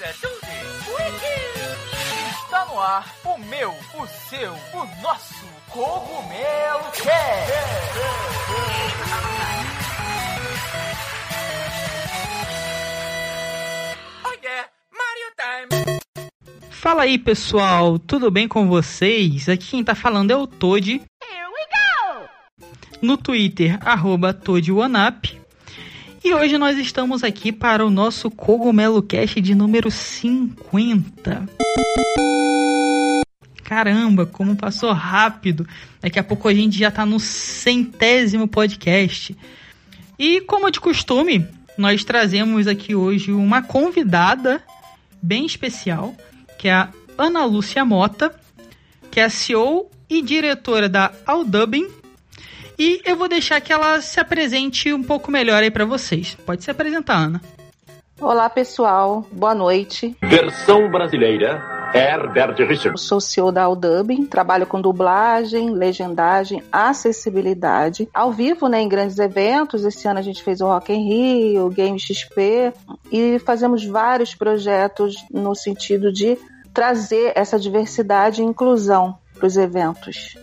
é tudo. Está no ar o meu, o seu, o nosso Cogumelo Cast. Oh yeah, Mario Time. Fala aí pessoal, tudo bem com vocês? Aqui quem tá falando é o Toad. No Twitter, arroba ToadOneUp. E hoje nós estamos aqui para o nosso Cogumelo Cast de número 50. Caramba, como passou rápido. Daqui a pouco a gente já tá no centésimo podcast. E como de costume, nós trazemos aqui hoje uma convidada bem especial, que é a Ana Lúcia Mota, que é a CEO e diretora da Aldubin. E eu vou deixar que ela se apresente um pouco melhor aí para vocês. Pode se apresentar, Ana. Olá, pessoal. Boa noite. Versão brasileira, Herbert Richards. Eu sou CEO da Audubin, trabalho com dublagem, legendagem, acessibilidade, ao vivo, né, em grandes eventos. Esse ano a gente fez o Rock in Rio, o Game XP e fazemos vários projetos no sentido de trazer essa diversidade e inclusão para os eventos.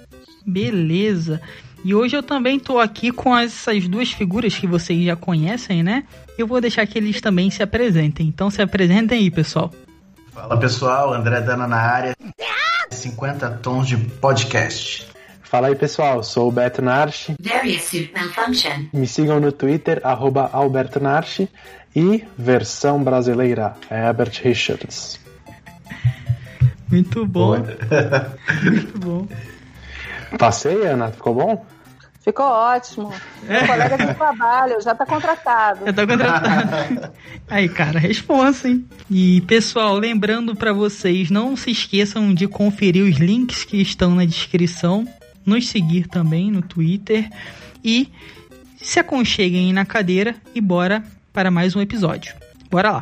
Beleza. E hoje eu também tô aqui com essas duas figuras que vocês já conhecem, né? Eu vou deixar que eles também se apresentem. Então se apresentem aí, pessoal. Fala pessoal, André Dana na área. 50 tons de podcast. Fala aí pessoal, sou o Beto Narchi. Various suit malfunction. Me sigam no Twitter, arroba Alberto Narchi. E versão brasileira, Herbert Richards. Muito bom. Muito bom. Passei, Ana? Ficou bom? Ficou ótimo. Meu colega de trabalho já está contratado. Eu tô contratado. Aí, cara, responsa, hein? E, pessoal, lembrando para vocês, não se esqueçam de conferir os links que estão na descrição, nos seguir também no Twitter e se aconcheguem na cadeira e bora para mais um episódio. Bora lá.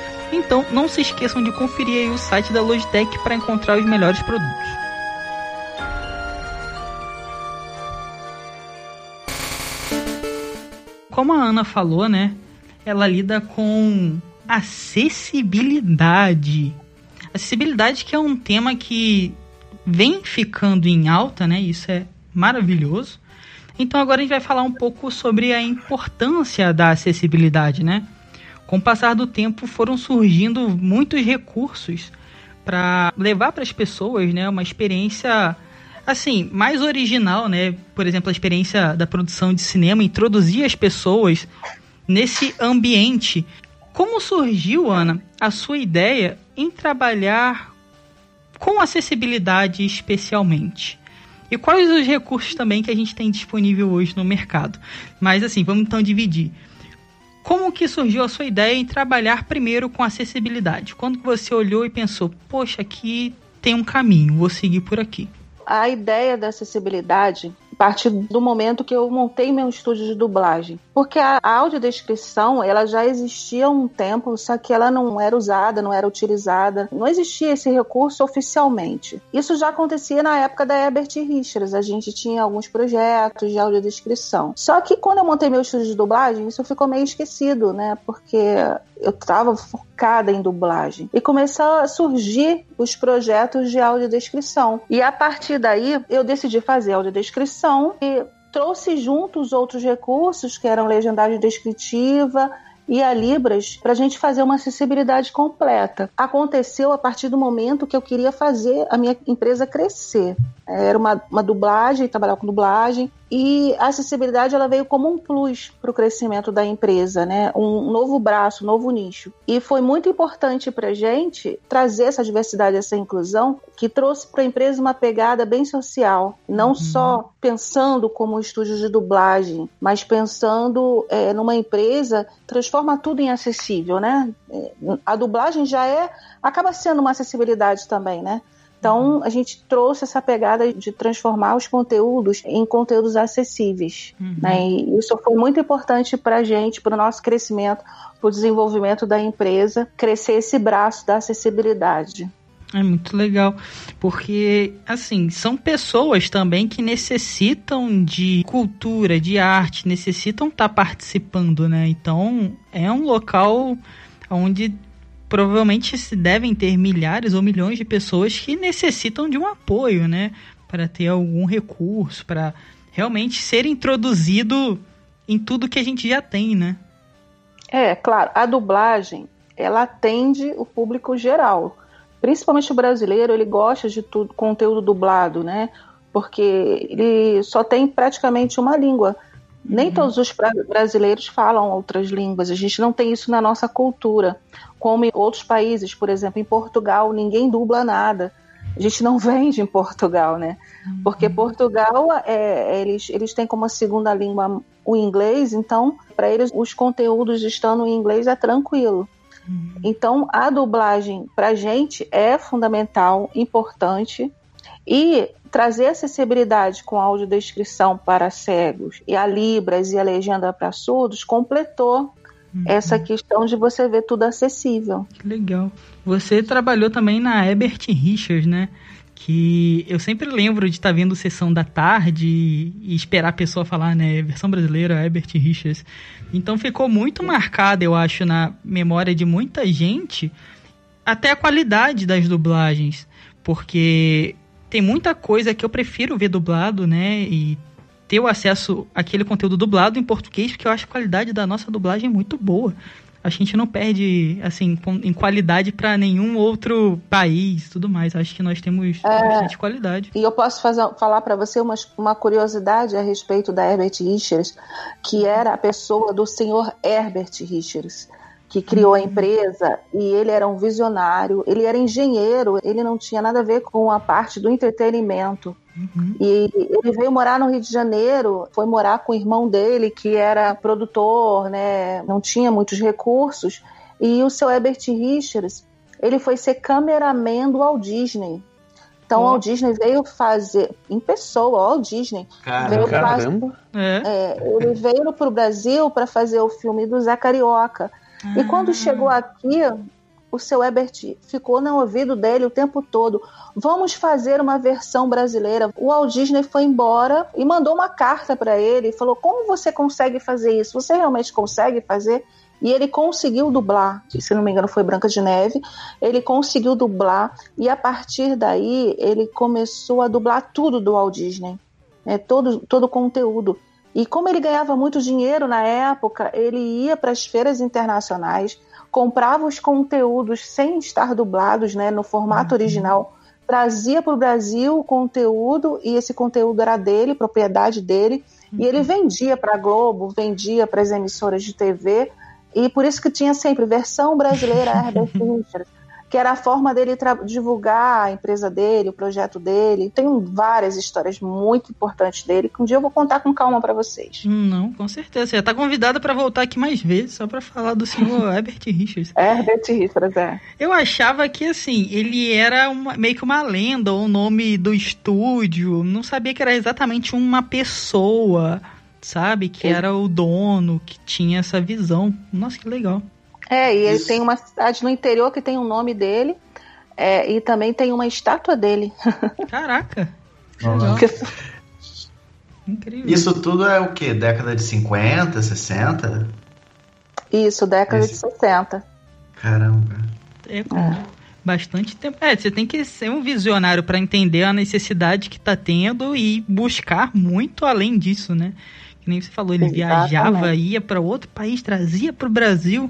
Então, não se esqueçam de conferir o site da Logitech para encontrar os melhores produtos. Como a Ana falou, né? Ela lida com acessibilidade. Acessibilidade que é um tema que vem ficando em alta, né? Isso é maravilhoso. Então agora a gente vai falar um pouco sobre a importância da acessibilidade, né? Com o passar do tempo foram surgindo muitos recursos para levar para as pessoas, né, uma experiência assim, mais original, né? Por exemplo, a experiência da produção de cinema, introduzir as pessoas nesse ambiente. Como surgiu, Ana, a sua ideia em trabalhar com acessibilidade especialmente? E quais os recursos também que a gente tem disponível hoje no mercado? Mas assim, vamos então dividir. Como que surgiu a sua ideia em trabalhar primeiro com acessibilidade? Quando que você olhou e pensou, poxa, aqui tem um caminho, vou seguir por aqui? A ideia da acessibilidade partir do momento que eu montei meu estúdio de dublagem. Porque a audiodescrição, ela já existia há um tempo, só que ela não era usada, não era utilizada. Não existia esse recurso oficialmente. Isso já acontecia na época da Herbert Richards. A gente tinha alguns projetos de audiodescrição. Só que quando eu montei meu estúdio de dublagem, isso ficou meio esquecido, né? Porque eu estava focada em dublagem. E começou a surgir os projetos de audiodescrição. E a partir daí, eu decidi fazer audiodescrição e trouxe junto os outros recursos, que eram legendagem descritiva e a Libras, para a gente fazer uma acessibilidade completa. Aconteceu a partir do momento que eu queria fazer a minha empresa crescer. Era uma, uma dublagem, trabalhava com dublagem. E a acessibilidade ela veio como um plus para o crescimento da empresa, né? Um novo braço, um novo nicho. E foi muito importante para a gente trazer essa diversidade, essa inclusão, que trouxe para a empresa uma pegada bem social, não uhum. só pensando como um estúdio de dublagem, mas pensando é, numa empresa transforma tudo em acessível, né? É, a dublagem já é acaba sendo uma acessibilidade também, né? Então, a gente trouxe essa pegada de transformar os conteúdos em conteúdos acessíveis. Uhum. Né? E isso foi muito importante para a gente, para o nosso crescimento, para o desenvolvimento da empresa, crescer esse braço da acessibilidade. É muito legal, porque assim, são pessoas também que necessitam de cultura, de arte, necessitam estar tá participando, né? Então, é um local onde provavelmente se devem ter milhares ou milhões de pessoas que necessitam de um apoio, né? Para ter algum recurso, para realmente ser introduzido em tudo que a gente já tem, né? É, claro, a dublagem, ela atende o público geral. Principalmente o brasileiro, ele gosta de tudo, conteúdo dublado, né? Porque ele só tem praticamente uma língua. Nem uhum. todos os brasileiros falam outras línguas, a gente não tem isso na nossa cultura. Como em outros países, por exemplo, em Portugal, ninguém dubla nada. A gente não vende em Portugal, né? Uhum. Porque Portugal, é, eles, eles têm como segunda língua o inglês, então, para eles, os conteúdos estando em inglês é tranquilo. Uhum. Então, a dublagem, para a gente, é fundamental, importante. E trazer acessibilidade com audiodescrição para cegos e a Libras e a legenda para surdos completou uhum. essa questão de você ver tudo acessível. Legal. Você trabalhou também na Ebert Richards, né? Que eu sempre lembro de estar tá vendo sessão da tarde e esperar a pessoa falar, né? Versão brasileira, Ebert Richards. Então ficou muito marcado, eu acho, na memória de muita gente, até a qualidade das dublagens. Porque tem muita coisa que eu prefiro ver dublado, né? E ter o acesso àquele conteúdo dublado em português, porque eu acho a qualidade da nossa dublagem muito boa. A gente não perde, assim, em qualidade para nenhum outro país tudo mais. Acho que nós temos é, bastante qualidade. E eu posso fazer, falar para você uma, uma curiosidade a respeito da Herbert Richards, que era a pessoa do senhor Herbert Richards que criou a uhum. empresa e ele era um visionário, ele era engenheiro, ele não tinha nada a ver com a parte do entretenimento. Uhum. E ele veio morar no Rio de Janeiro, foi morar com o irmão dele, que era produtor, né, não tinha muitos recursos, e o seu Herbert Richards, ele foi ser cameraman do Walt Disney. Então, o Walt Disney veio fazer, em pessoa, o Walt Disney. veio caramba! Fazer, é. É, ele veio para o Brasil para fazer o filme do Zé Carioca. Ah. E quando chegou aqui, o seu Ebert ficou no ouvido dele o tempo todo. Vamos fazer uma versão brasileira. O Walt Disney foi embora e mandou uma carta para ele e falou: Como você consegue fazer isso? Você realmente consegue fazer? E ele conseguiu dublar, se não me engano foi Branca de Neve, ele conseguiu dublar e a partir daí ele começou a dublar tudo do Walt Disney, né, todo, todo o conteúdo. E como ele ganhava muito dinheiro na época, ele ia para as feiras internacionais, comprava os conteúdos sem estar dublados, né, no formato uhum. original, trazia para o Brasil o conteúdo e esse conteúdo era dele, propriedade dele, uhum. e ele uhum. vendia para a Globo, vendia para as emissoras de TV, e por isso que tinha sempre versão brasileira Herbert Richards que era a forma dele divulgar a empresa dele, o projeto dele. Tem várias histórias muito importantes dele que um dia eu vou contar com calma para vocês. Hum, não, com certeza. Você já tá convidada para voltar aqui mais vezes, só para falar do senhor Herbert Richards. Herbert Richards, é. Eu achava que, assim, ele era uma, meio que uma lenda, ou o nome do estúdio. Não sabia que era exatamente uma pessoa, sabe? Que era o dono, que tinha essa visão. Nossa, que legal. É, e ele Isso. tem uma cidade no interior que tem o um nome dele. É, e também tem uma estátua dele. Caraca! Incrível. Isso tudo é o que? Década de 50, 60? Isso, década Esse... de 60. Caramba. É, é. Bastante tempo. É, você tem que ser um visionário para entender a necessidade que tá tendo e buscar muito além disso, né? Que nem você falou, ele Exatamente. viajava, ia para outro país, trazia para o Brasil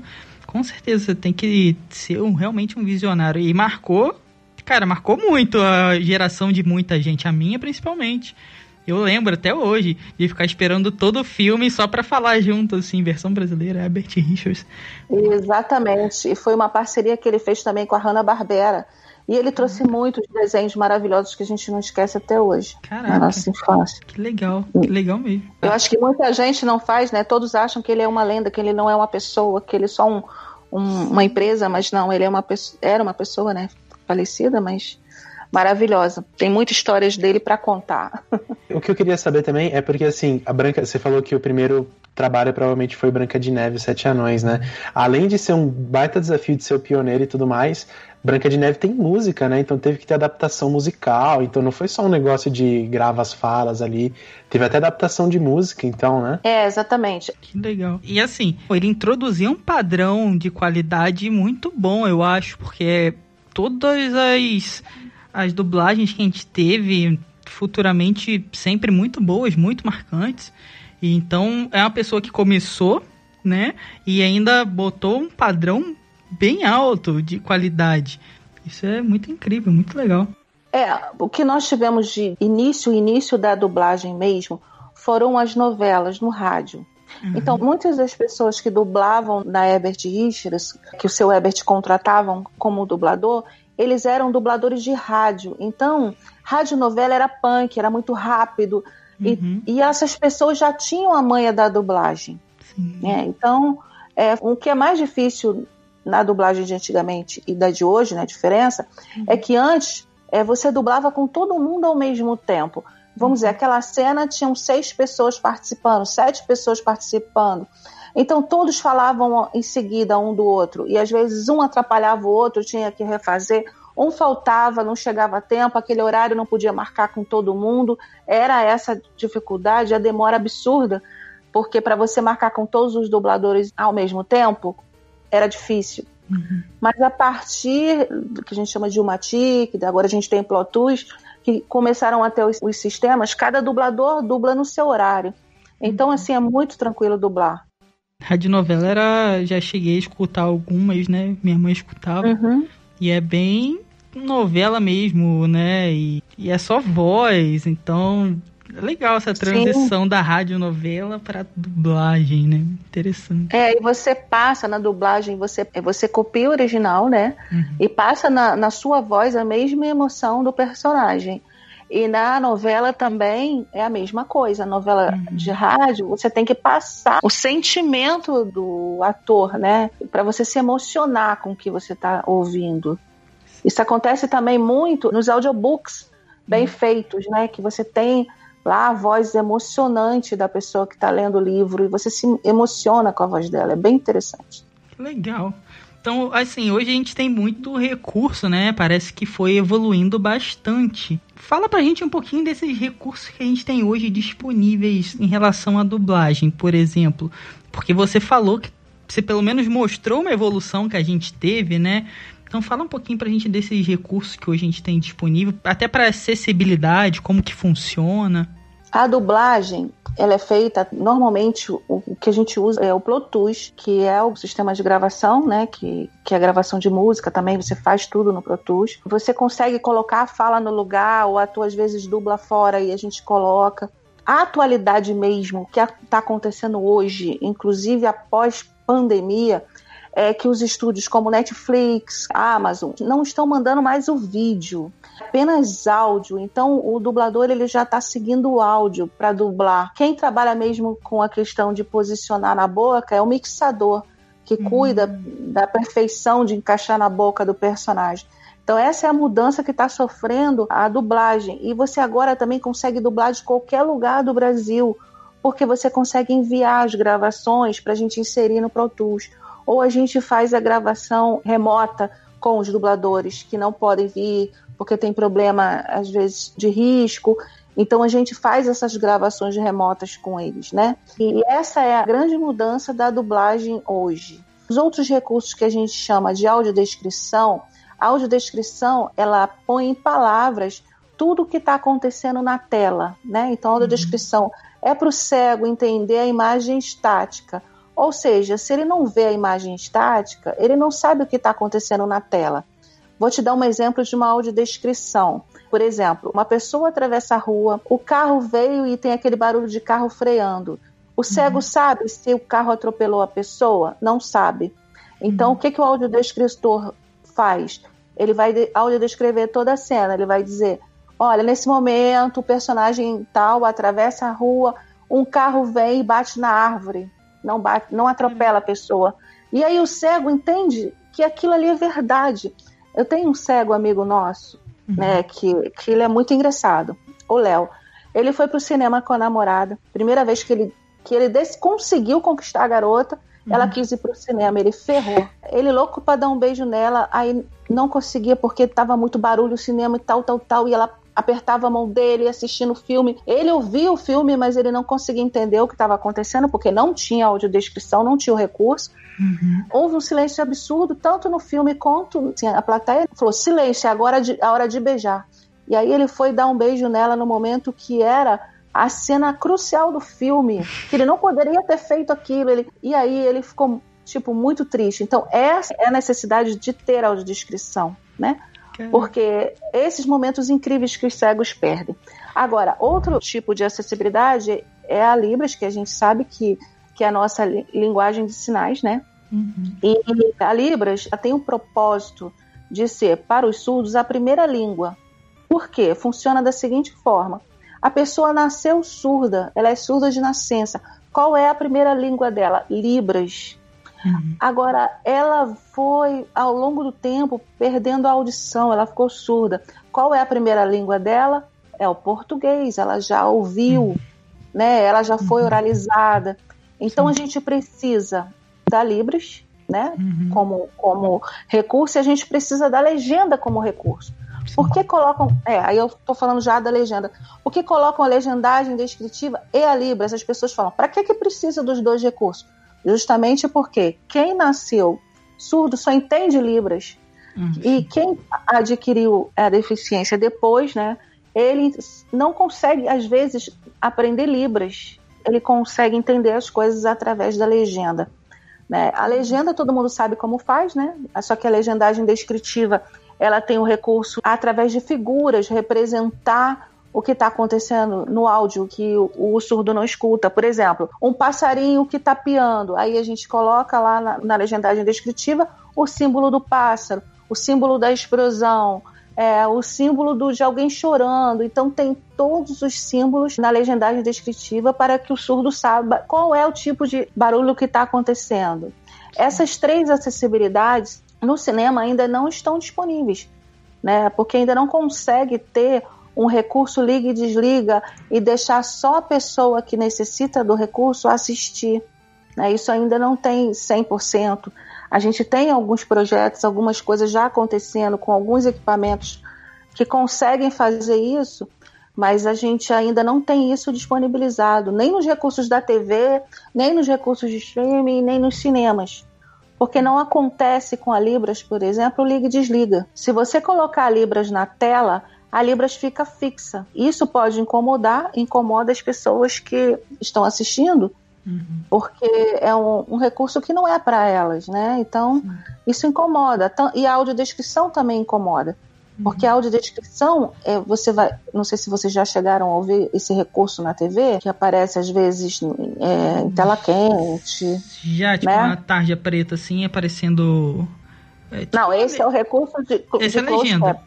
com certeza você tem que ser um, realmente um visionário. E marcou Cara, marcou muito a geração de muita gente, a minha principalmente. Eu lembro até hoje de ficar esperando todo o filme só para falar junto, assim, versão brasileira, Herbert Richards. Exatamente. E foi uma parceria que ele fez também com a Hanna-Barbera. E ele trouxe muitos desenhos maravilhosos que a gente não esquece até hoje. Caraca. Na nossa infância. Que legal, que legal mesmo. Eu acho que muita gente não faz, né? Todos acham que ele é uma lenda, que ele não é uma pessoa, que ele é só um, um- uma empresa, mas não, ele é uma pessoa, era uma pessoa, né? Falecida, mas maravilhosa. Tem muitas histórias dele para contar. O que eu queria saber também é porque, assim, a Branca, você falou que o primeiro trabalho provavelmente foi Branca de Neve e Sete Anões, né? Além de ser um baita desafio de ser o pioneiro e tudo mais, Branca de Neve tem música, né? Então teve que ter adaptação musical, então não foi só um negócio de grava as falas ali, teve até adaptação de música, então, né? É, exatamente. Que legal. E assim, ele introduziu um padrão de qualidade muito bom, eu acho, porque todas as, as dublagens que a gente teve futuramente sempre muito boas, muito marcantes. E então é uma pessoa que começou, né? E ainda botou um padrão bem alto de qualidade. Isso é muito incrível, muito legal. É, o que nós tivemos de início, início da dublagem mesmo, foram as novelas no rádio. Então, muitas das pessoas que dublavam na Herbert Richards, que o seu Herbert contratavam como dublador, eles eram dubladores de rádio. Então, radionovela era punk, era muito rápido. E- Uhum. E, essas pessoas já tinham a manha da dublagem. Né? Então, é, o que é mais difícil na dublagem de antigamente e da de hoje, né, a diferença, é que antes é, você dublava com todo mundo ao mesmo tempo. Vamos dizer, aquela cena tinham seis pessoas participando, sete pessoas participando. Então todos falavam em seguida um do outro e às vezes um atrapalhava o outro, tinha que refazer. Um faltava, não chegava a tempo, aquele horário não podia marcar com todo mundo. Era essa dificuldade, a demora absurda, porque para você marcar com todos os dubladores ao mesmo tempo era difícil. Uhum. Mas a partir do que a gente chama de Umatic, agora a gente tem Pro Tools, que começaram a ter os, os sistemas, cada dublador dubla no seu horário. Então, assim, é muito tranquilo dublar. Radionovela era. Já cheguei a escutar algumas, né? Minha mãe escutava. Uhum. E é bem novela mesmo, né? E, e é só voz, então é legal essa transição da radionovela para dublagem, né? Interessante. É, e você passa na dublagem, você, você copia o original, né? Uhum. E passa na, na sua voz a mesma emoção do personagem. E na novela também é a mesma coisa. A novela Uhum. de rádio, você tem que passar o sentimento do ator, né? Para você se emocionar com o que você está ouvindo. Isso acontece também muito nos audiobooks bem feitos, né? Que você tem lá a voz emocionante da pessoa que está lendo o livro e você se emociona com a voz dela. É bem interessante. Legal. Então, assim, hoje a gente tem muito recurso, né? Parece que foi evoluindo bastante. Fala pra gente um pouquinho desses recursos que a gente tem hoje disponíveis em relação à dublagem, por exemplo. Porque você falou que você pelo menos mostrou uma evolução que a gente teve, né? Então fala um pouquinho pra gente desses recursos que hoje a gente tem disponível, até para acessibilidade, como que funciona. A dublagem, ela é feita, normalmente, o, o que a gente usa é o Pro Tools, que é o sistema de gravação, né, que, que é a gravação de música também, você faz tudo no Pro Tools. Você consegue colocar a fala no lugar, ou a tua às vezes dubla fora e a gente coloca. A atualidade mesmo, o que está acontecendo hoje, inclusive após pandemia, é que os estúdios como Netflix, Amazon, não estão mandando mais o vídeo, apenas áudio. Então o dublador ele já está seguindo o áudio para dublar. Quem trabalha mesmo com a questão de posicionar na boca é o mixador que cuida da perfeição de encaixar na boca do personagem. Então essa é a mudança que está sofrendo a dublagem. E você agora também consegue dublar de qualquer lugar do Brasil, porque você consegue enviar as gravações para a gente inserir no Pro Tools ou a gente faz a gravação remota com os dubladores que não podem vir porque tem problema às vezes de risco. Então a gente faz essas gravações remotas com eles, né? E essa é a grande mudança da dublagem hoje. Os outros recursos que a gente chama de audiodescrição, a audiodescrição ela põe em palavras tudo o que está acontecendo na tela, né? Então a audiodescrição é para o cego entender a imagem estática. Ou seja, se ele não vê a imagem estática, ele não sabe o que está acontecendo na tela. Vou te dar um exemplo de uma audiodescrição. Por exemplo, uma pessoa atravessa a rua, o carro veio e tem aquele barulho de carro freando. O cego uhum. sabe se o carro atropelou a pessoa? Não sabe. Então, uhum. o que, que o audiodescritor faz? Ele vai audiodescrever toda a cena. Ele vai dizer: olha, nesse momento o personagem tal atravessa a rua, um carro vem e bate na árvore. Não, bate, não atropela a pessoa. E aí o cego entende que aquilo ali é verdade. Eu tenho um cego amigo nosso, uhum. né, que, que ele é muito engraçado, o Léo. Ele foi pro cinema com a namorada, primeira vez que ele, que ele desse, conseguiu conquistar a garota, uhum. ela quis ir pro cinema, ele ferrou. Ele louco pra dar um beijo nela, aí não conseguia porque tava muito barulho o cinema e tal, tal, tal, e ela apertava a mão dele assistindo o filme. Ele ouvia o filme, mas ele não conseguia entender o que estava acontecendo, porque não tinha audiodescrição, não tinha o recurso. Uhum. Houve um silêncio absurdo, tanto no filme quanto assim, a plateia falou: silêncio, é agora a hora de beijar. E aí ele foi dar um beijo nela no momento que era a cena crucial do filme, que ele não poderia ter feito aquilo. Ele... E aí ele ficou, tipo, muito triste. Então, essa é a necessidade de ter audiodescrição, né? Porque esses momentos incríveis que os cegos perdem. Agora, outro tipo de acessibilidade é a Libras, que a gente sabe que, que é a nossa linguagem de sinais, né? Uhum. E a Libras tem o propósito de ser, para os surdos, a primeira língua. Por quê? Funciona da seguinte forma: a pessoa nasceu surda, ela é surda de nascença. Qual é a primeira língua dela? Libras. Uhum. Agora, ela foi, ao longo do tempo, perdendo a audição, ela ficou surda. Qual é a primeira língua dela? É o português, ela já ouviu, uhum. né? ela já foi uhum. oralizada. Então, Sim. a gente precisa da Libras, né? Uhum. Como, como recurso, e a gente precisa da legenda como recurso. Por que colocam. É, aí eu estou falando já da legenda. Por que colocam a legendagem descritiva e a Libras? As pessoas falam, para que, que precisa dos dois recursos? Justamente porque quem nasceu surdo só entende Libras. Uhum. E quem adquiriu a deficiência depois, né, ele não consegue, às vezes, aprender Libras. Ele consegue entender as coisas através da legenda. Né? A legenda todo mundo sabe como faz, né? Só que a legendagem descritiva ela tem o recurso através de figuras representar o que está acontecendo no áudio que o, o, surdo não escuta. Por exemplo, um passarinho que está piando. Aí a gente coloca lá na, na, legendagem descritiva o símbolo do pássaro, o símbolo da explosão, é, o símbolo do, de alguém chorando. Então tem todos os símbolos na legendagem descritiva para que o surdo saiba qual é o tipo de barulho que está acontecendo. Essas três acessibilidades no cinema ainda não estão disponíveis, né? Porque ainda não consegue ter um recurso liga e desliga e deixar só a pessoa que necessita do recurso assistir. Né? Isso ainda não tem 100%. A gente tem alguns projetos, algumas coisas já acontecendo com alguns equipamentos que conseguem fazer isso, mas a gente ainda não tem isso disponibilizado, nem nos recursos da TV, nem nos recursos de streaming, nem nos cinemas. Porque não acontece com a Libras, por exemplo, liga e desliga. Se você colocar a Libras na tela, a Libras fica fixa. Isso pode incomodar, incomoda as pessoas que estão assistindo, uhum. porque é um, um, recurso que não é para elas, né? Então, Sim. isso incomoda. E a audiodescrição também incomoda. Uhum. Porque a audiodescrição, é, você vai. Não sei se vocês já chegaram a ouvir esse recurso na TV, que aparece às vezes é, em tela quente. Já, tipo, né? uma tarja preta assim, aparecendo. É, tipo, não, esse é o recurso de. Esse é de é legenda.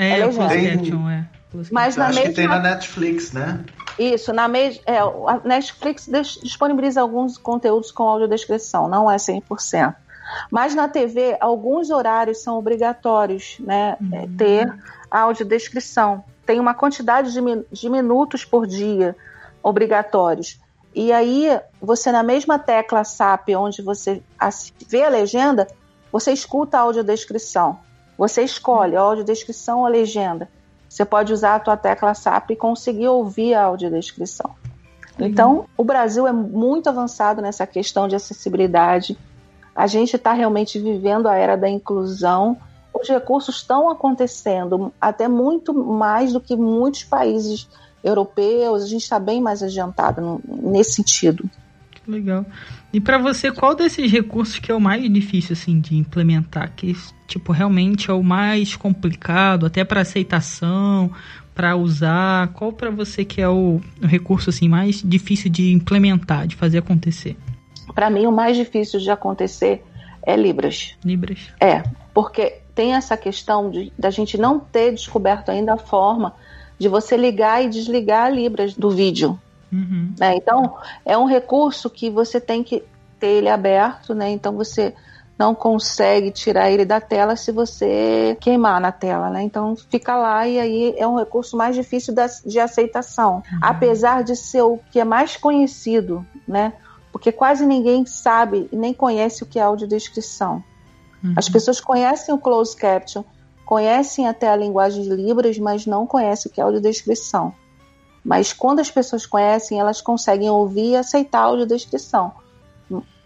É o closed caption, é. Mas na acho mesma... que tem na Netflix, né? Isso, na é, a Netflix disponibiliza alguns conteúdos com audiodescrição, não é 100%. Mas na TV, alguns horários são obrigatórios, né? Uhum. Ter audiodescrição. Tem uma quantidade de, de minutos por dia obrigatórios. E aí, você na mesma tecla SAP, onde você vê a legenda, você escuta a audiodescrição. Você escolhe a audiodescrição ou a legenda. Você pode usar a tua tecla SAP e conseguir ouvir a audiodescrição. Então, o Brasil é muito avançado nessa questão de acessibilidade. A gente está realmente vivendo a era da inclusão. Os recursos estão acontecendo até muito mais do que muitos países europeus. A gente está bem mais adiantado nesse sentido. Legal. E para você, qual desses recursos que é o mais difícil assim de implementar? Que tipo realmente é o mais complicado, até para aceitação, para usar? Qual para você que é o, o, recurso assim mais difícil de implementar, de fazer acontecer? Para mim, o mais difícil de acontecer é Libras. Libras. É, porque tem essa questão de da gente não ter descoberto ainda a forma de você ligar e desligar Libras do vídeo. Uhum. Né? Então, é um recurso que você tem que ter ele aberto, né? Então você não consegue tirar ele da tela se você queimar na tela, né? Então fica lá e aí é um recurso mais difícil de aceitação, uhum. apesar de ser o que é mais conhecido, né? Porque quase ninguém sabe e nem conhece o que é audiodescrição. Uhum. As pessoas conhecem o closed caption, conhecem até a linguagem de Libras, mas não conhecem o que é audiodescrição. Mas quando as pessoas conhecem, elas conseguem ouvir e aceitar a audiodescrição.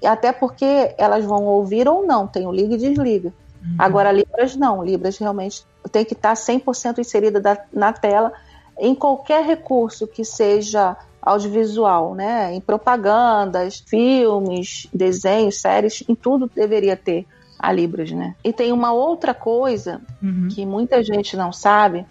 Até porque elas vão ouvir ou não, tem o liga e desliga. Uhum. Agora, Libras não. Libras realmente tem que estar 100% inserida da, na tela em qualquer recurso que seja audiovisual, né? Em propagandas, filmes, desenhos, séries, em tudo deveria ter a Libras, né? E tem uma outra coisa uhum. que muita gente não sabe,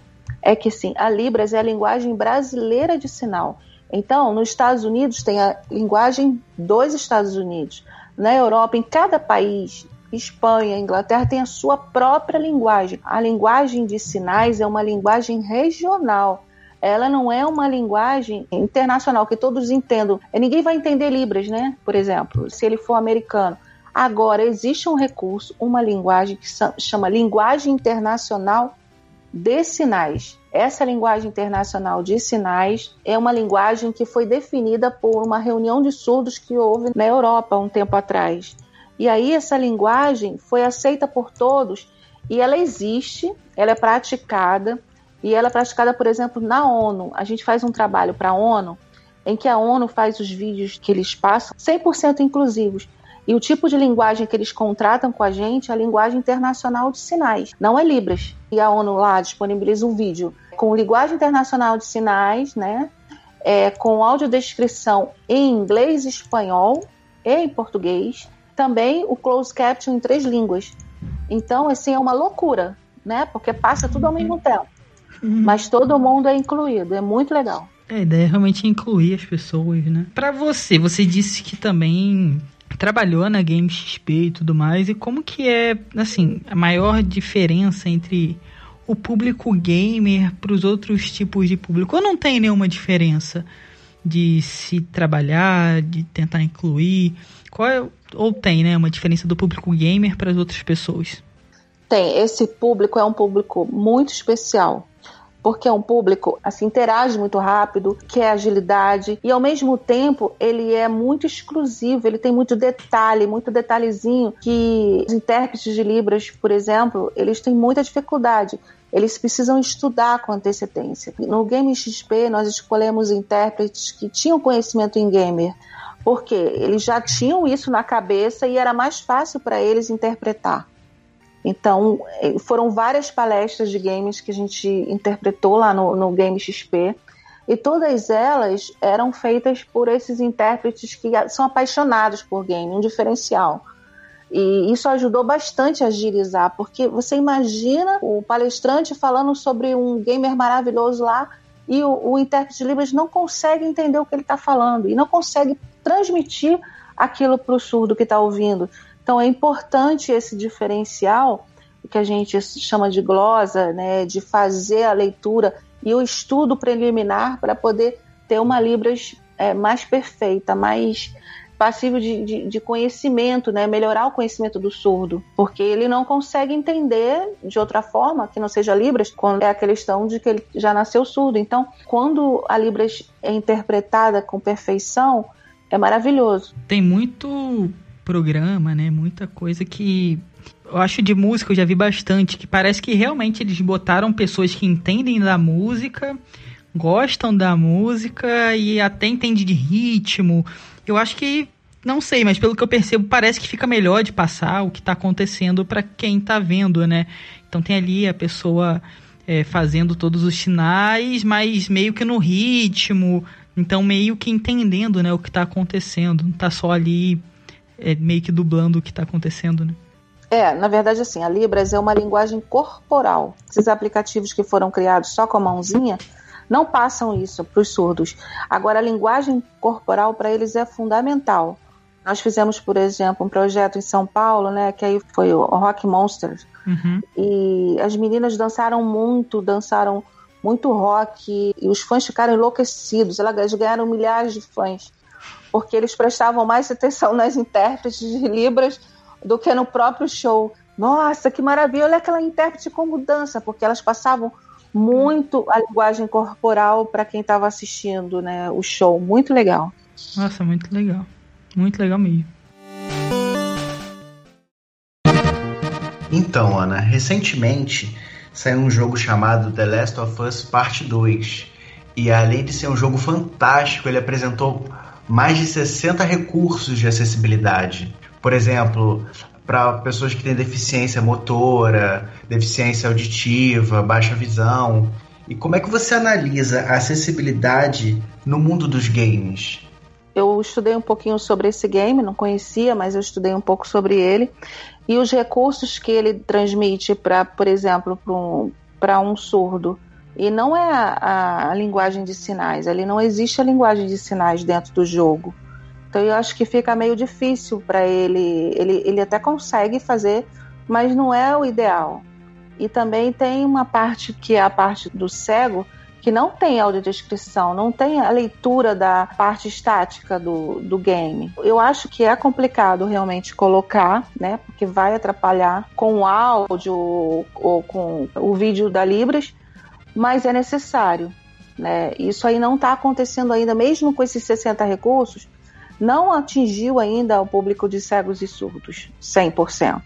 é que sim, a Libras é a linguagem brasileira de sinal. Então, nos Estados Unidos tem a linguagem dos Estados Unidos. Na Europa, em cada país, Espanha, Inglaterra tem a sua própria linguagem. A linguagem de sinais é uma linguagem regional. Ela não é uma linguagem internacional que todos entendam. Ninguém vai entender Libras, né? Por exemplo, se ele for americano. Agora, existe um recurso, uma linguagem que chama Linguagem Internacional de sinais. Essa linguagem internacional de sinais é uma linguagem que foi definida por uma reunião de surdos que houve na Europa um tempo atrás. E aí essa linguagem foi aceita por todos e ela existe, ela é praticada e ela é praticada, por exemplo, na ONU. A gente faz um trabalho para a ONU em que a ONU faz os vídeos que eles passam 100% inclusivos. E o tipo de linguagem que eles contratam com a gente é a linguagem internacional de sinais, não é Libras. E a ONU lá disponibiliza um vídeo com linguagem internacional de sinais, né? É, com audiodescrição em inglês, espanhol e em português. Também o closed caption em três línguas. Então, assim, é uma loucura, né? Porque passa tudo ao mesmo tempo. Uhum. Mas todo mundo é incluído. É muito legal. É, a ideia é realmente incluir as pessoas, né? Para você, você disse que também trabalhou na Game XP e tudo mais, e como que é, assim, a maior diferença entre o público gamer para os outros tipos de público? Ou não tem nenhuma diferença de se trabalhar, de tentar incluir? Qual é, ou tem, né, uma diferença do público gamer para as outras pessoas? Tem, esse público é um público muito especial porque é um público assim interage muito rápido, quer agilidade e ao mesmo tempo ele é muito exclusivo, ele tem muito detalhe, muito detalhezinho que os intérpretes de libras, por exemplo, eles têm muita dificuldade. Eles precisam estudar com antecedência. No Game XP nós escolhemos intérpretes que tinham conhecimento em gamer, porque eles já tinham isso na cabeça e era mais fácil para eles interpretar. Então, eh, foram várias palestras de games que a gente interpretou lá no, no Game XP. E todas elas eram feitas por esses intérpretes que são apaixonados por game, um diferencial. E isso ajudou bastante a agilizar, porque você imagina o palestrante falando sobre um gamer maravilhoso lá e o, o intérprete de Libras não consegue entender o que ele está falando e não consegue transmitir aquilo para o surdo que está ouvindo. Então é importante esse diferencial que a gente chama de glosa, né, de fazer a leitura e o estudo preliminar para poder ter uma Libras é, mais perfeita, mais passível de, de, de, conhecimento, né? melhorar o conhecimento do surdo, porque ele não consegue entender de outra forma que não seja Libras, quando é a questão de que ele já nasceu surdo. Então, quando a Libras é interpretada com perfeição, é maravilhoso. Tem muito programa, né? Muita coisa que eu acho de música eu já vi bastante que parece que realmente eles botaram pessoas que entendem da música, gostam da música e até entendem de ritmo. Eu acho que não sei, mas pelo que eu percebo, parece que fica melhor de passar o que está acontecendo para quem está vendo, né? Então tem ali a pessoa é, fazendo todos os sinais, mas meio que no ritmo, Então, meio que entendendo, né, o que está acontecendo. Não tá só ali é, meio que dublando o que está acontecendo, né? É, na verdade, assim, a Libras é uma linguagem corporal. Esses aplicativos que foram criados só com a mãozinha não passam isso para os surdos. Agora, a linguagem corporal para eles é fundamental. Nós fizemos, por exemplo, um projeto em São Paulo, né, que aí foi o Rock Monsters, Uhum. e as meninas dançaram muito, dançaram muito rock, e os fãs ficaram enlouquecidos. Elas ganharam milhares de fãs, porque eles prestavam mais atenção nas intérpretes de Libras do que no próprio show. Nossa, que maravilha! Olha aquela intérprete como dança, porque elas passavam muito a linguagem corporal para quem estava assistindo né, o show. Muito legal. Nossa, muito legal. Muito legal mesmo. Então, Ana, recentemente saiu um jogo chamado The Last of Us Parte 2. E além de ser um jogo fantástico, ele apresentou mais de 60 recursos de acessibilidade. Por exemplo, para pessoas que têm deficiência motora, deficiência auditiva, baixa visão. E como é que você analisa a acessibilidade no mundo dos games? Eu estudei um pouquinho sobre esse game, não conhecia, mas eu estudei um pouco sobre ele. E os recursos que ele transmite para, por exemplo, para um, um surdo. E não é a, a, linguagem de sinais, ali não existe a linguagem de sinais dentro do jogo. Então eu acho que fica meio difícil para ele. ele. Ele até consegue fazer, mas não é o ideal. E também tem uma parte que é a parte do cego, que não tem audiodescrição, não tem a leitura da parte estática do, do game. Eu acho que é complicado realmente colocar, né? Porque vai atrapalhar com o áudio ou com o vídeo da Libras, mas é necessário. Né? Isso aí não está acontecendo ainda, mesmo com esses 60 recursos, não atingiu ainda o público de cegos e surdos 100%.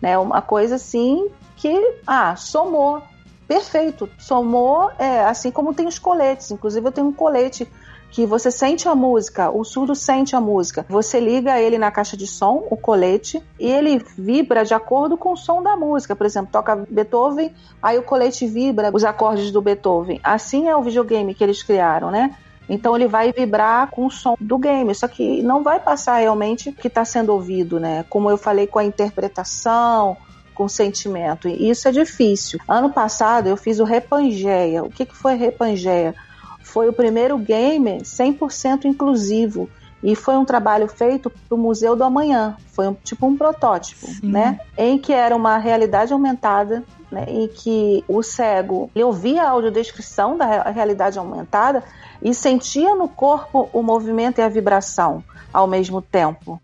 Né? Uma coisa assim que, ah, somou perfeito. Somou, é, assim como tem os coletes. Inclusive, eu tenho um colete que você sente a música, o surdo sente a música. Você liga ele na caixa de som, o colete, e ele vibra de acordo com o som da música. Por exemplo, toca Beethoven, aí o colete vibra os acordes do Beethoven. Assim é o videogame que eles criaram, né? Então ele vai vibrar com o som do game, só que não vai passar realmente o que está sendo ouvido, né? Como eu falei com a interpretação, com sentimento. E isso é difícil. Ano passado eu fiz o Repangeia. O que, que foi Repangeia? Foi o primeiro game 100% inclusivo. E foi um trabalho feito para o Museu do Amanhã. Foi um, tipo um protótipo, Sim. né? Em que era uma realidade aumentada, né? Em que o cego ele ouvia a audiodescrição da realidade aumentada e sentia no corpo o movimento e a vibração ao mesmo tempo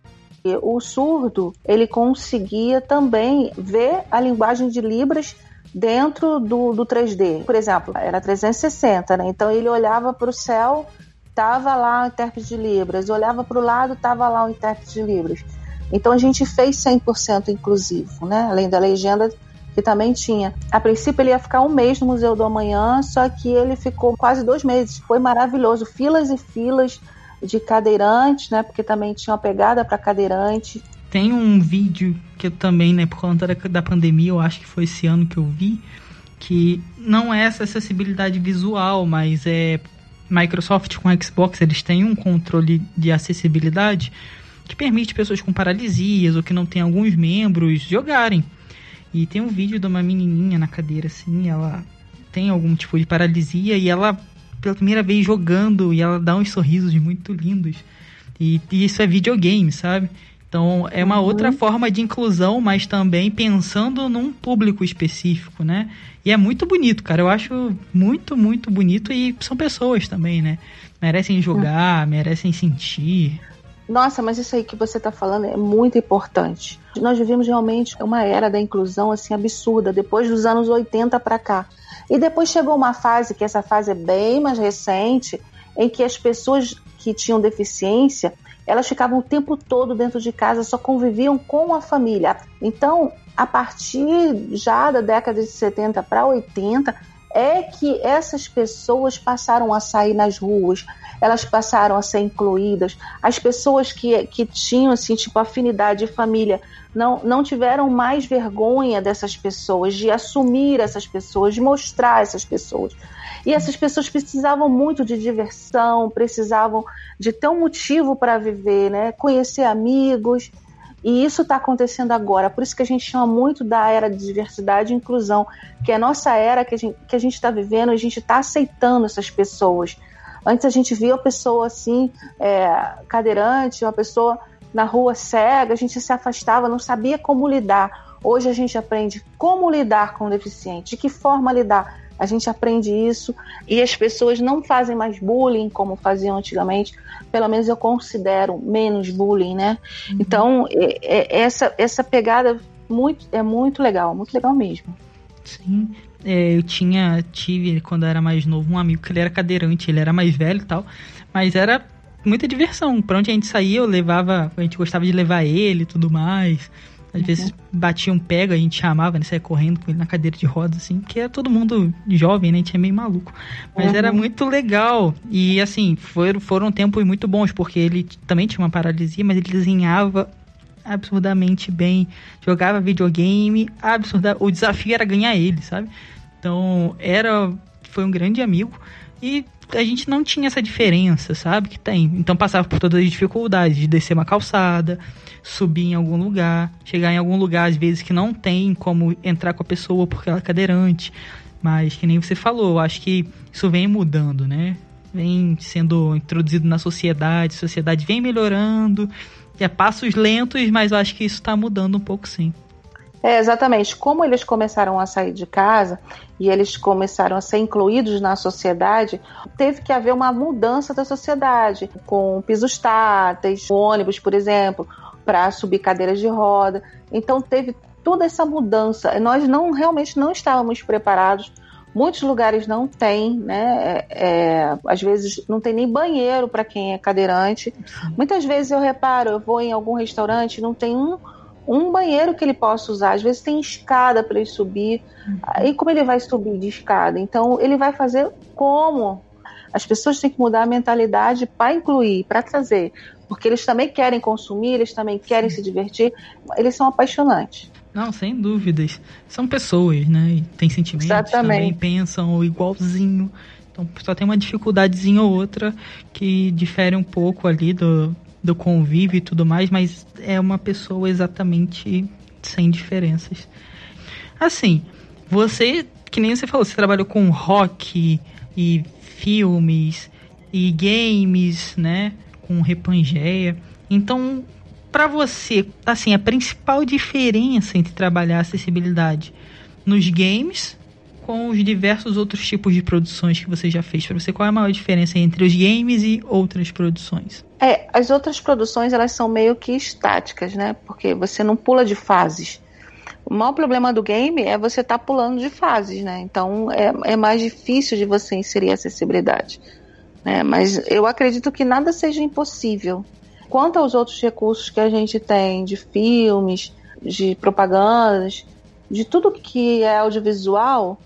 o surdo ele conseguia também ver a linguagem de libras dentro do, do 3D. Por exemplo, era 360, né? Então ele olhava para o céu, tava lá o intérprete de libras, olhava para o lado, tava lá o intérprete de libras. Então a gente fez 100% inclusivo, né? Além da legenda que também tinha. A princípio ele ia ficar um mês no Museu do Amanhã, só que ele ficou quase dois meses. Foi maravilhoso, filas e filas de cadeirante, né? Porque também tinha uma pegada para cadeirante. Tem um vídeo que eu também, né, por conta da, pandemia, eu acho que foi esse ano que eu vi, que não é essa acessibilidade visual, mas é Microsoft com Xbox, eles têm um controle de acessibilidade que permite pessoas com paralisias ou que não têm alguns membros jogarem. E tem um vídeo de uma menininha na cadeira assim, ela tem algum tipo de paralisia e ela pela primeira vez jogando e ela dá uns sorrisos muito lindos. E, e isso é videogame, sabe? Então é uma uhum. outra forma de inclusão, mas também pensando num público específico, né? E é muito bonito, cara. Eu acho muito, muito bonito e são pessoas também, né? Merecem jogar, uhum. merecem sentir. Nossa, mas isso aí que você está falando é muito importante. Nós vivemos realmente uma era da inclusão assim absurda depois dos anos 80 para cá. E depois chegou uma fase, que essa fase é bem mais recente, em que as pessoas que tinham deficiência, elas ficavam o tempo todo dentro de casa, só conviviam com a família. Então, a partir já da década de 70 para 80, é que essas pessoas passaram a sair nas ruas, elas passaram a ser incluídas. As pessoas que, que tinham assim, tipo afinidade de família não, não tiveram mais vergonha dessas pessoas, de assumir essas pessoas, de mostrar essas pessoas. E essas pessoas precisavam muito de diversão, precisavam de ter um motivo para viver, né? Conhecer amigos. E isso está acontecendo agora. Por isso que a gente chama muito da era de diversidade e inclusão, que é a nossa era que a gente está vivendo, a gente está aceitando essas pessoas. Antes a gente via a pessoa assim, é, cadeirante, uma pessoa na rua cega, a gente se afastava, não sabia como lidar. Hoje a gente aprende como lidar com o deficiente, de que forma lidar. A gente aprende isso e as pessoas não fazem mais bullying como faziam antigamente. Pelo menos eu considero menos bullying, né? Uhum. Então, é, é, essa, essa pegada muito, é muito legal, muito legal mesmo. Sim. É, eu tinha, tive, quando eu era mais novo, um amigo que ele era cadeirante, ele era mais velho e tal, mas era muita diversão. Pra onde a gente saía, eu levava, a gente gostava de levar ele e tudo mais. Às uhum. vezes batia um pega, a gente chamava, né? Saia correndo com ele na cadeira de rodas, assim, porque era todo mundo jovem, né? A gente é meio maluco. Mas uhum. era muito legal. E assim, foram, foram tempos muito bons, porque ele também tinha uma paralisia, mas ele desenhava absurdamente bem, jogava videogame, absurda. O desafio era ganhar ele, sabe? Então, era foi um grande amigo e a gente não tinha essa diferença, sabe? Que tem. Então passava por todas as dificuldades de descer uma calçada, subir em algum lugar, chegar em algum lugar, às vezes que não tem como entrar com a pessoa porque ela é cadeirante. Mas que nem você falou, acho que isso vem mudando, né? Vem sendo introduzido na sociedade, a sociedade vem melhorando, é passos lentos, mas eu acho que isso está mudando um pouco sim. É, exatamente. Como eles começaram a sair de casa e eles começaram a ser incluídos na sociedade, teve que haver uma mudança da sociedade, com pisos táteis, ônibus, por exemplo, para subir cadeiras de roda. Então teve toda essa mudança. Nós não realmente não estávamos preparados. Muitos lugares não tem, né? É, é, às vezes não tem nem banheiro para quem é cadeirante. Muitas vezes eu reparo, eu vou em algum restaurante, não tem um um banheiro que ele possa usar. Às vezes tem escada para ele subir. Uhum. E como ele vai subir de escada? Então ele vai fazer como? As pessoas têm que mudar a mentalidade para incluir, para trazer. Porque eles também querem consumir, eles também querem se divertir, eles são apaixonantes. Não, sem dúvidas. São pessoas, né? E tem sentimentos, Exatamente. também pensam igualzinho. Então só tem uma dificuldadezinha ou outra que difere um pouco ali do, do convívio e tudo mais, mas é uma pessoa exatamente sem diferenças. Assim, você, que nem você falou, você trabalhou com rock e filmes e games, né? Com Repangeia. Então, para você, assim, a principal diferença entre trabalhar acessibilidade nos games com os diversos outros tipos de produções que você já fez? Para você, qual é a maior diferença entre os games e outras produções? É, as outras produções elas são meio que estáticas, né? Porque você não pula de fases. O maior problema do game é você estar tá pulando de fases, né? Então é, é mais difícil de você inserir acessibilidade. Né? Mas eu acredito que nada seja impossível. Quanto aos outros recursos que a gente tem de filmes, de propagandas, de tudo que é audiovisual,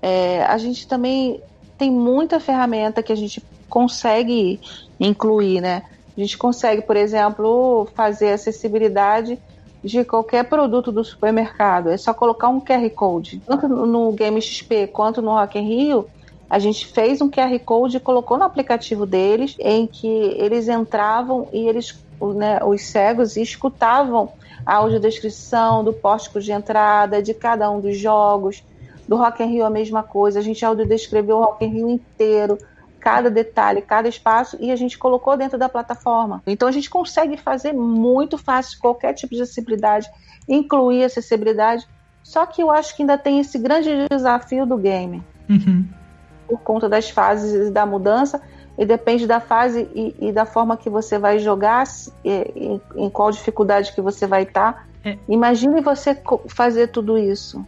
é, a gente também tem muita ferramenta que a gente consegue incluir, né? A gente consegue, por exemplo, fazer acessibilidade de qualquer produto do supermercado. É só colocar um QR Code. Tanto no Game XP quanto no Rock in Rio, a gente fez um QR Code e colocou no aplicativo deles, em que eles entravam e eles, né, os cegos, escutavam a audiodescrição do pórtico de entrada de cada um dos jogos. Do Rock in Rio a mesma coisa. A gente audiodescreveu o Rock in Rio inteiro cada detalhe, cada espaço e a gente colocou dentro da plataforma. Então a gente consegue fazer muito fácil qualquer tipo de acessibilidade, incluir acessibilidade. Só que eu acho que ainda tem esse grande desafio do game. Uhum. Por conta das fases e da mudança, e depende da fase e, e da forma que você vai jogar, e, em qual dificuldade que você vai estar. Tá. É. Imagine você fazer tudo isso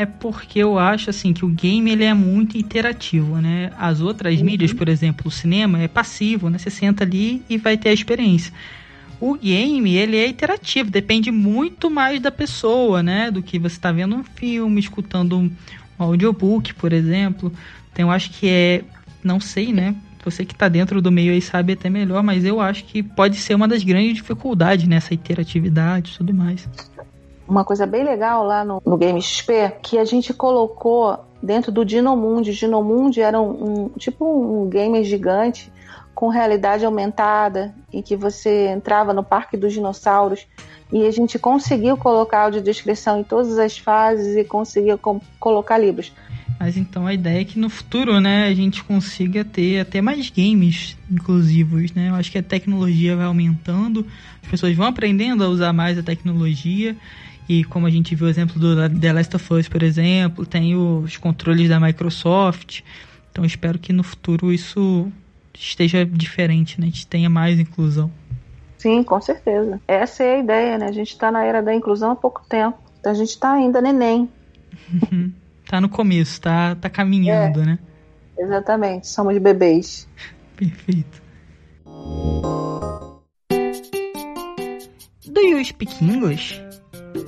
é porque eu acho assim que o game ele é muito interativo, né? As outras uhum. mídias, por exemplo, o cinema é passivo, né? Você senta ali e vai ter a experiência. O game, ele é interativo, depende muito mais da pessoa, né? Do que você está vendo um filme, escutando um, audiobook, por exemplo. Então eu acho que é, não sei, né? Você que está dentro do meio aí sabe até melhor, mas eu acho que pode ser uma das grandes dificuldades nessa interatividade e tudo mais. Uma coisa bem legal lá no, no Game XP que a gente colocou dentro do Dinomundi. Dinomundi era um, um tipo um gamer gigante com realidade aumentada, em que você entrava no Parque dos Dinossauros e a gente conseguiu colocar audiodescrição em todas as fases e conseguia colocar livros. Mas então a ideia é que no futuro, né, a gente consiga ter até mais games inclusivos, né? Eu acho que a tecnologia vai aumentando, as pessoas vão aprendendo a usar mais a tecnologia. E como a gente viu o exemplo do The Last of Us, por exemplo, tem os controles da Microsoft. Então espero que no futuro isso esteja diferente, né? A gente tenha mais inclusão. Sim, com certeza. Essa é a ideia, né? A gente está na era da inclusão há pouco tempo. Então a gente está ainda neném. tá no começo, tá, tá caminhando, é, né? Exatamente, somos bebês. Perfeito. Do you speak English?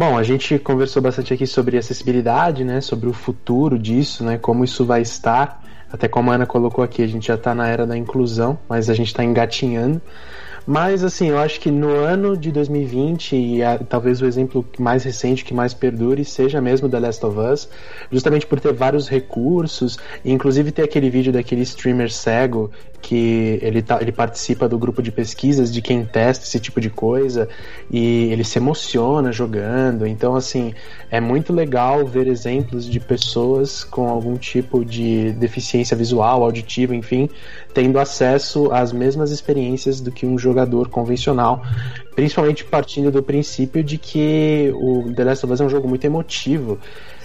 Bom, a gente conversou bastante aqui sobre acessibilidade, né, sobre o futuro disso, né, como isso vai estar. Até como a Ana colocou aqui, a gente já está na era da inclusão, mas a gente está engatinhando. Mas, assim, eu acho que no ano de 2020, e a, talvez o exemplo mais recente, que mais perdure, seja mesmo The Last of Us, justamente por ter vários recursos, inclusive ter aquele vídeo daquele streamer cego que ele, tá, ele participa do grupo de pesquisas de quem testa esse tipo de coisa, e ele se emociona jogando. Então, assim, é muito legal ver exemplos de pessoas com algum tipo de deficiência visual, auditiva, enfim, tendo acesso às mesmas experiências do que um jogador convencional, principalmente partindo do princípio de que o The Last of Us é um jogo muito emotivo.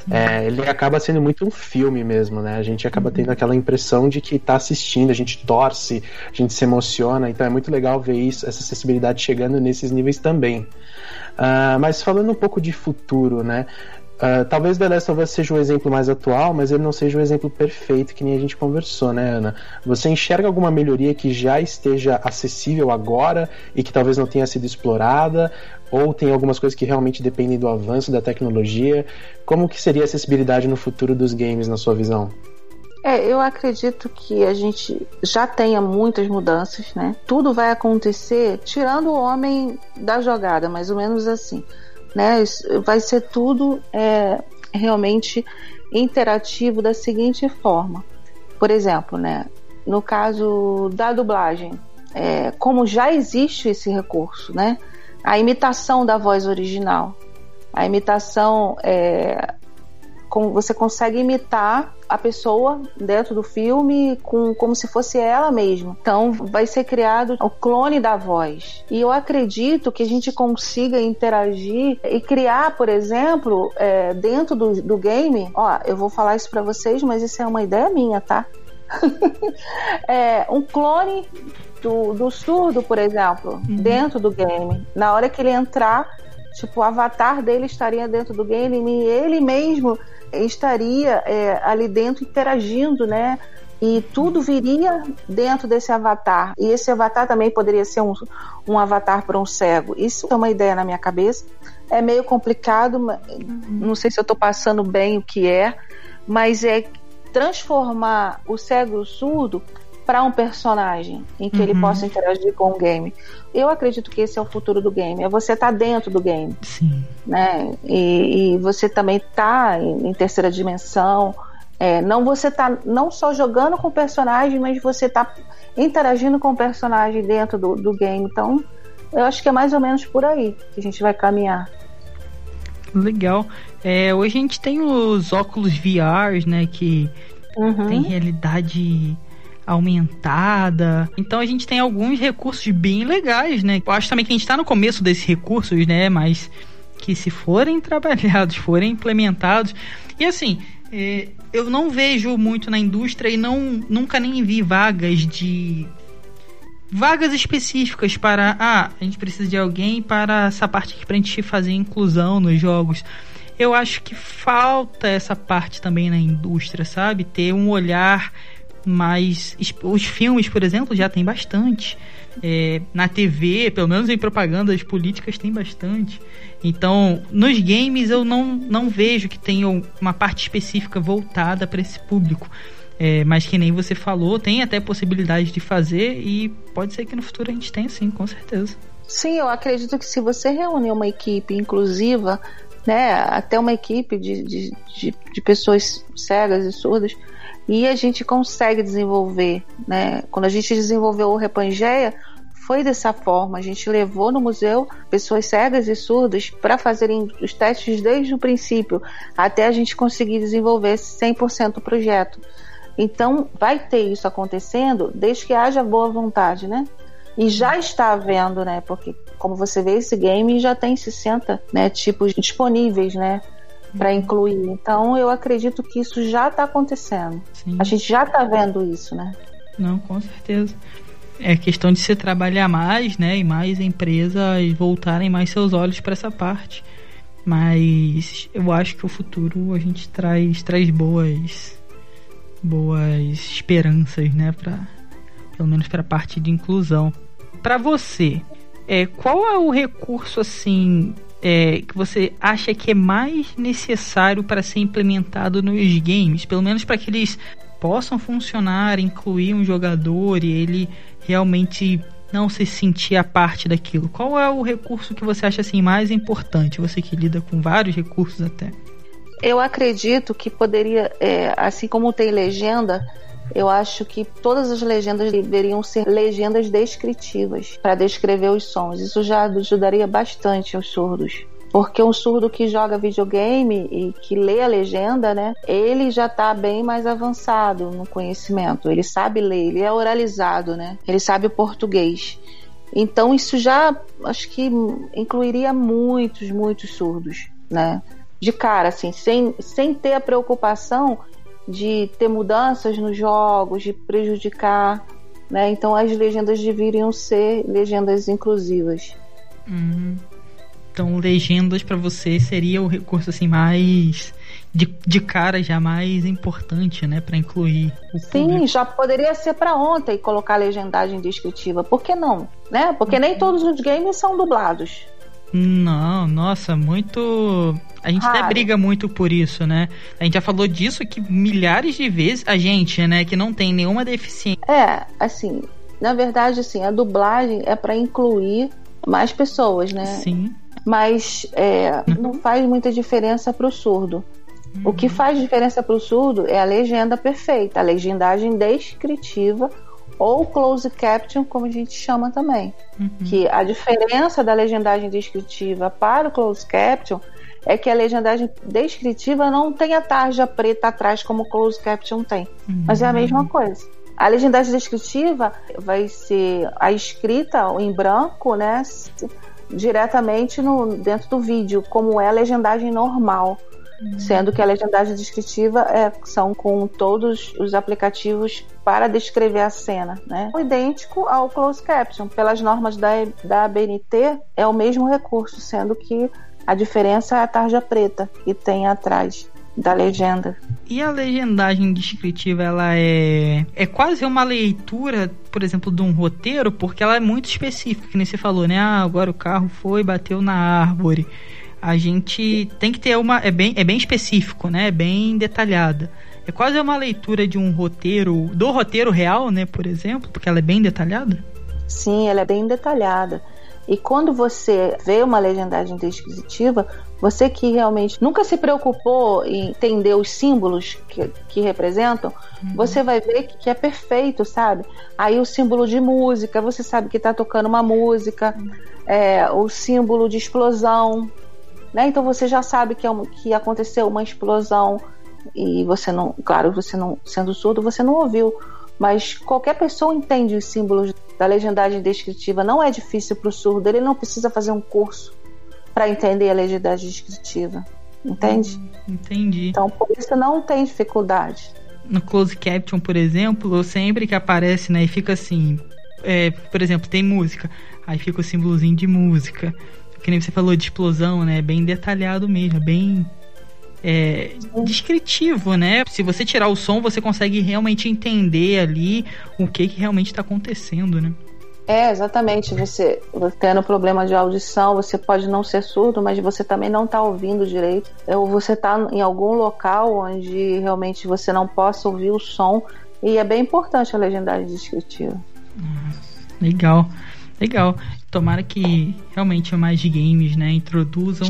É, ele acaba sendo muito um filme mesmo, né? A gente acaba tendo aquela impressão de que está assistindo, a gente torce, a gente se emociona, então é muito legal ver isso, essa acessibilidade chegando nesses níveis também. Uh, mas falando um pouco de futuro, né? Uh, talvez The Last of Us seja o exemplo mais atual, mas ele não seja o exemplo perfeito que nem a gente conversou, né, Ana? Você enxerga alguma melhoria que já esteja acessível agora e que talvez não tenha sido explorada? Ou tem algumas coisas que realmente dependem do avanço da tecnologia? Como que seria a acessibilidade no futuro dos games, na sua visão? É, eu acredito que a gente já tenha muitas mudanças, né? Tudo vai acontecer tirando o homem da jogada, mais ou menos assim né? Vai ser tudo é, realmente interativo da seguinte forma. Por exemplo, né? No caso da dublagem, é, como já existe esse recurso, né? A imitação da voz original, a imitação é, você consegue imitar a pessoa dentro do filme com, como se fosse ela mesma. Então vai ser criado o clone da voz. E eu acredito que a gente consiga interagir e criar, por exemplo, é, dentro do, do game. Ó, eu vou falar isso para vocês, mas isso é uma ideia minha, tá? é, um clone do, do surdo, por exemplo, uhum. dentro do game. Na hora que ele entrar, tipo, o avatar dele estaria dentro do game e ele mesmo estaria é, ali dentro interagindo, né? E tudo viria dentro desse avatar. E esse avatar também poderia ser um, um avatar para um cego. Isso é uma ideia na minha cabeça. É meio complicado, não sei se eu estou passando bem o que é, mas é transformar o cego e o surdo para um personagem em que uhum. ele possa interagir com o game. Eu acredito que esse é o futuro do game. É você estar tá dentro do game, Sim. né? E, e você também tá em, em terceira dimensão. É, não você tá não só jogando com o personagem, mas você tá interagindo com o personagem dentro do, do game. Então, eu acho que é mais ou menos por aí que a gente vai caminhar. Legal. É, hoje a gente tem os óculos VR, né? Que uhum. tem realidade aumentada. Então a gente tem alguns recursos bem legais, né? Eu acho também que a gente está no começo desses recursos, né? Mas que se forem trabalhados, forem implementados. E assim, É, eu não vejo muito na indústria e não nunca nem vi vagas de vagas específicas para ah, a gente precisa de alguém para essa parte aqui pra gente fazer inclusão nos jogos. Eu acho que falta essa parte também na indústria, sabe? Ter um olhar mais os filmes, por exemplo, já tem bastante. É, na TV, pelo menos em propagandas políticas, tem bastante. Então, nos games eu não, não vejo que tenha uma parte específica voltada para esse público. É, mas que nem você falou, tem até possibilidade de fazer e pode ser que no futuro a gente tenha sim, com certeza. Sim, eu acredito que se você reunir uma equipe inclusiva, né, até uma equipe de, de, de, de pessoas cegas e surdas, e a gente consegue desenvolver, né? Quando a gente desenvolveu o Repangeia, foi dessa forma. A gente levou no museu pessoas cegas e surdas para fazerem os testes desde o princípio, até a gente conseguir desenvolver 100% o projeto. Então, vai ter isso acontecendo desde que haja boa vontade, né? E já está havendo, né? Porque, como você vê, esse game já tem 60 né, tipos disponíveis, né? Para incluir. Então, eu acredito que isso já está acontecendo. Sim. A gente já está vendo isso, né? Não, com certeza. É questão de se trabalhar mais, né? E mais empresas voltarem mais seus olhos para essa parte. Mas eu acho que o futuro a gente traz, traz boas boas esperanças, né, para pelo menos para a parte de inclusão. Para você, é, qual é o recurso assim é, que você acha que é mais necessário para ser implementado nos games, pelo menos para que eles possam funcionar, incluir um jogador e ele realmente não se sentir a parte daquilo? Qual é o recurso que você acha assim mais importante? Você que lida com vários recursos até. Eu acredito que poderia, é, assim como tem legenda, eu acho que todas as legendas deveriam ser legendas descritivas para descrever os sons. Isso já ajudaria bastante os surdos. Porque um surdo que joga videogame e que lê a legenda, né, ele já está bem mais avançado no conhecimento. Ele sabe ler, ele é oralizado, né? Ele sabe o português. Então isso já acho que incluiria muitos, muitos surdos, né? De cara, assim, sem, sem ter a preocupação de ter mudanças nos jogos, de prejudicar, né? Então as legendas deveriam ser legendas inclusivas. Uhum. Então, legendas para você seria o recurso assim mais de, de cara já mais importante, né, para incluir Sim, público. já poderia ser para ontem colocar legendagem descritiva. Por que não? Né? Porque nem todos os games são dublados. Não, nossa, muito. A gente Raro. até briga muito por isso, né? A gente já falou disso aqui milhares de vezes. A gente, né, que não tem nenhuma deficiência. É, assim, na verdade, assim, a dublagem é para incluir mais pessoas, né? Sim mas é, não faz muita diferença para o surdo. O que faz diferença para o surdo é a legenda perfeita, a legendagem descritiva ou close caption, como a gente chama também. Uhum. Que a diferença da legendagem descritiva para o close caption é que a legendagem descritiva não tem a tarja preta atrás como o close caption tem, uhum. mas é a mesma coisa. A legendagem descritiva vai ser a escrita em branco, né? diretamente no, dentro do vídeo, como é a legendagem normal. Uhum. Sendo que a legendagem descritiva é, são com todos os aplicativos para descrever a cena, né? Idêntico ao closed caption. Pelas normas da, da ABNT, é o mesmo recurso, sendo que a diferença é a tarja preta que tem atrás da legenda. E a legendagem descritiva, ela é é quase uma leitura, por exemplo, de um roteiro, porque ela é muito específica, que nem você falou, né? Ah, agora o carro foi, bateu na árvore. A gente tem que ter uma é bem é bem específico, né? É bem detalhada. É quase uma leitura de um roteiro, do roteiro real, né, por exemplo, porque ela é bem detalhada. Sim, ela é bem detalhada. E quando você vê uma legendagem descritiva, você que realmente nunca se preocupou em entender os símbolos que, que representam, uhum. você vai ver que, que, é perfeito, sabe? Aí o símbolo de música, você sabe que está tocando uma música, uhum. é, o símbolo de explosão, né? Então você já sabe que, é uma, que aconteceu uma explosão e você não, claro, você não sendo surdo, você não ouviu, mas qualquer pessoa entende os símbolos da legendagem descritiva. Não é difícil para o surdo, ele não precisa fazer um curso para entender a legendagem descritiva. entende? Entendi. Então por isso não tem dificuldade. No close caption, por exemplo, sempre que aparece, né, e fica assim, é, por exemplo, tem música, aí fica o símbolozinho de música. Que nem você falou de explosão, né? Bem detalhado mesmo, bem é, descritivo, né? Se você tirar o som, você consegue realmente entender ali o que, que realmente está acontecendo, né? É, exatamente. Você, tendo problema de audição, você pode não ser surdo, mas você também não está ouvindo direito. Ou você está em algum local onde realmente você não possa ouvir o som. E é bem importante a legendagem descritiva. Legal, legal. Tomara que realmente mais games, né, introduzam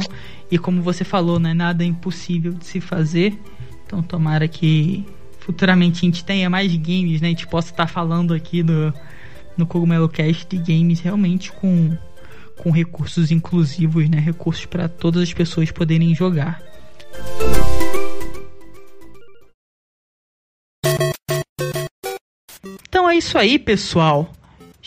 e como você falou, né, nada é impossível de se fazer. Então tomara que futuramente a gente tenha mais games, né, a gente possa estar falando aqui do no Cogumelo Cast de games realmente com com recursos inclusivos, né, recursos para todas as pessoas poderem jogar. Então é isso aí, pessoal.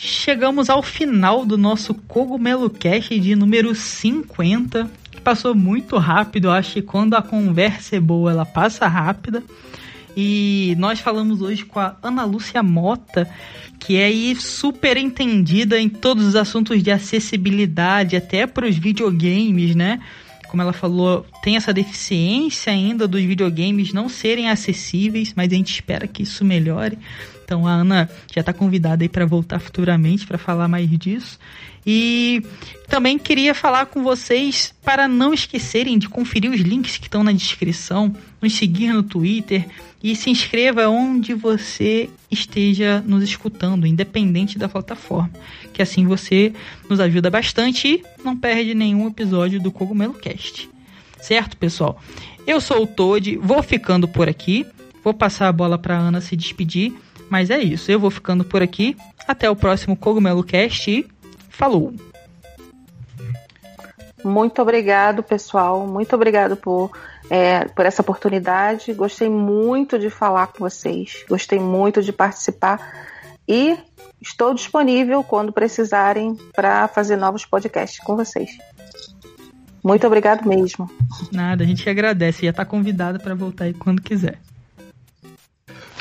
Chegamos ao final do nosso Cogumelo Cast de número 50. Passou muito rápido, eu acho que quando a conversa é boa, ela passa rápida. E nós falamos hoje com a Ana Lúcia Mota, que é aí super entendida em todos os assuntos de acessibilidade, até para os videogames, né? Como ela falou, tem essa deficiência ainda dos videogames não serem acessíveis, mas a gente espera que isso melhore. Então a Ana já está convidada aí para voltar futuramente para falar mais disso. E também queria falar com vocês para não esquecerem de conferir os links que estão na descrição, nos seguir no Twitter e se inscreva onde você esteja nos escutando, independente da plataforma, que assim você nos ajuda bastante e não perde nenhum episódio do Cogumelo Cast. Certo, pessoal? Eu sou o Toad, vou ficando por aqui, vou passar a bola para Ana se despedir, mas é isso, eu vou ficando por aqui. Até o próximo Cogumelo Cast e falou! Muito obrigado, pessoal. Muito obrigado por, é, por essa oportunidade. Gostei muito de falar com vocês. Gostei muito de participar. E estou disponível quando precisarem para fazer novos podcasts com vocês. Muito obrigado mesmo. Nada, a gente agradece. Já está convidada para voltar aí quando quiser.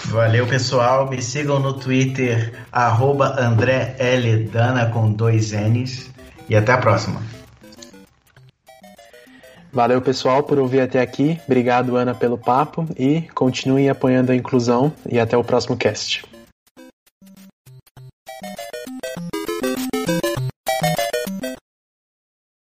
Valeu, pessoal. Me sigam no Twitter, arroba André L. Dana com dois N's. E até a próxima. Valeu, pessoal, por ouvir até aqui. Obrigado, Ana, pelo papo. E continue apoiando a inclusão. E até o próximo cast.